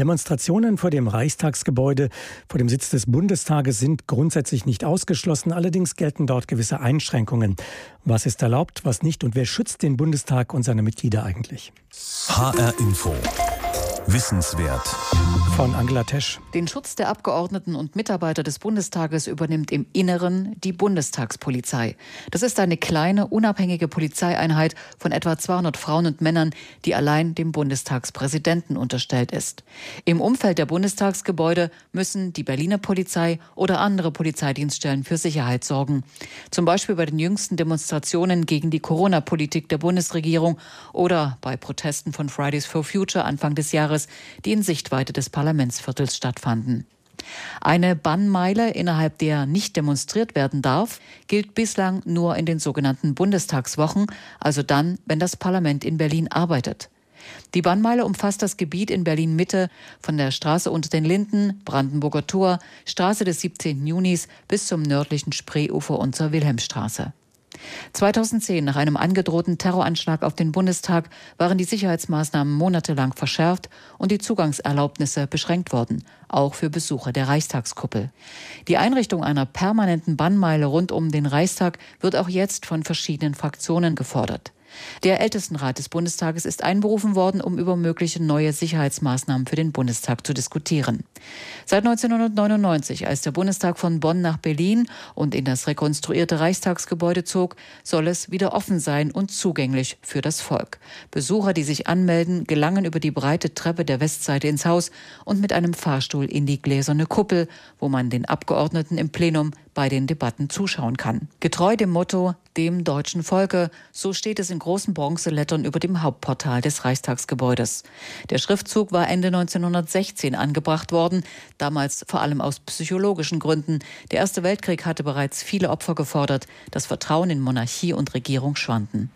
Demonstrationen vor dem Reichstagsgebäude, vor dem Sitz des Bundestages sind grundsätzlich nicht ausgeschlossen. Allerdings gelten dort gewisse Einschränkungen. Was ist erlaubt, was nicht und wer schützt den Bundestag und seine Mitglieder eigentlich? HR Info. Wissenswert. Von Angela Tesch. Den Schutz der Abgeordneten und Mitarbeiter des Bundestages übernimmt im Inneren die Bundestagspolizei. Das ist eine kleine, unabhängige Polizeieinheit von etwa 200 Frauen und Männern, die allein dem Bundestagspräsidenten unterstellt ist. Im Umfeld der Bundestagsgebäude müssen die Berliner Polizei oder andere Polizeidienststellen für Sicherheit sorgen. Zum Beispiel bei den jüngsten Demonstrationen gegen die Corona-Politik der Bundesregierung oder bei Protesten von Fridays for Future Anfang des Jahres Jahres, die in Sichtweite des Parlamentsviertels stattfanden. Eine Bannmeile, innerhalb der nicht demonstriert werden darf, gilt bislang nur in den sogenannten Bundestagswochen, also dann, wenn das Parlament in Berlin arbeitet. Die Bannmeile umfasst das Gebiet in Berlin Mitte von der Straße unter den Linden, Brandenburger Tor, Straße des 17. Junis bis zum nördlichen Spreeufer und zur Wilhelmstraße. 2010, nach einem angedrohten Terroranschlag auf den Bundestag, waren die Sicherheitsmaßnahmen monatelang verschärft und die Zugangserlaubnisse beschränkt worden, auch für Besucher der Reichstagskuppel. Die Einrichtung einer permanenten Bannmeile rund um den Reichstag wird auch jetzt von verschiedenen Fraktionen gefordert. Der Ältestenrat des Bundestages ist einberufen worden, um über mögliche neue Sicherheitsmaßnahmen für den Bundestag zu diskutieren. Seit 1999, als der Bundestag von Bonn nach Berlin und in das rekonstruierte Reichstagsgebäude zog, soll es wieder offen sein und zugänglich für das Volk. Besucher, die sich anmelden, gelangen über die breite Treppe der Westseite ins Haus und mit einem Fahrstuhl in die gläserne Kuppel, wo man den Abgeordneten im Plenum bei den Debatten zuschauen kann. Getreu dem Motto dem deutschen Volke, so steht es in großen Bronzelettern über dem Hauptportal des Reichstagsgebäudes. Der Schriftzug war Ende 1916 angebracht worden, damals vor allem aus psychologischen Gründen. Der Erste Weltkrieg hatte bereits viele Opfer gefordert, das Vertrauen in Monarchie und Regierung schwanden.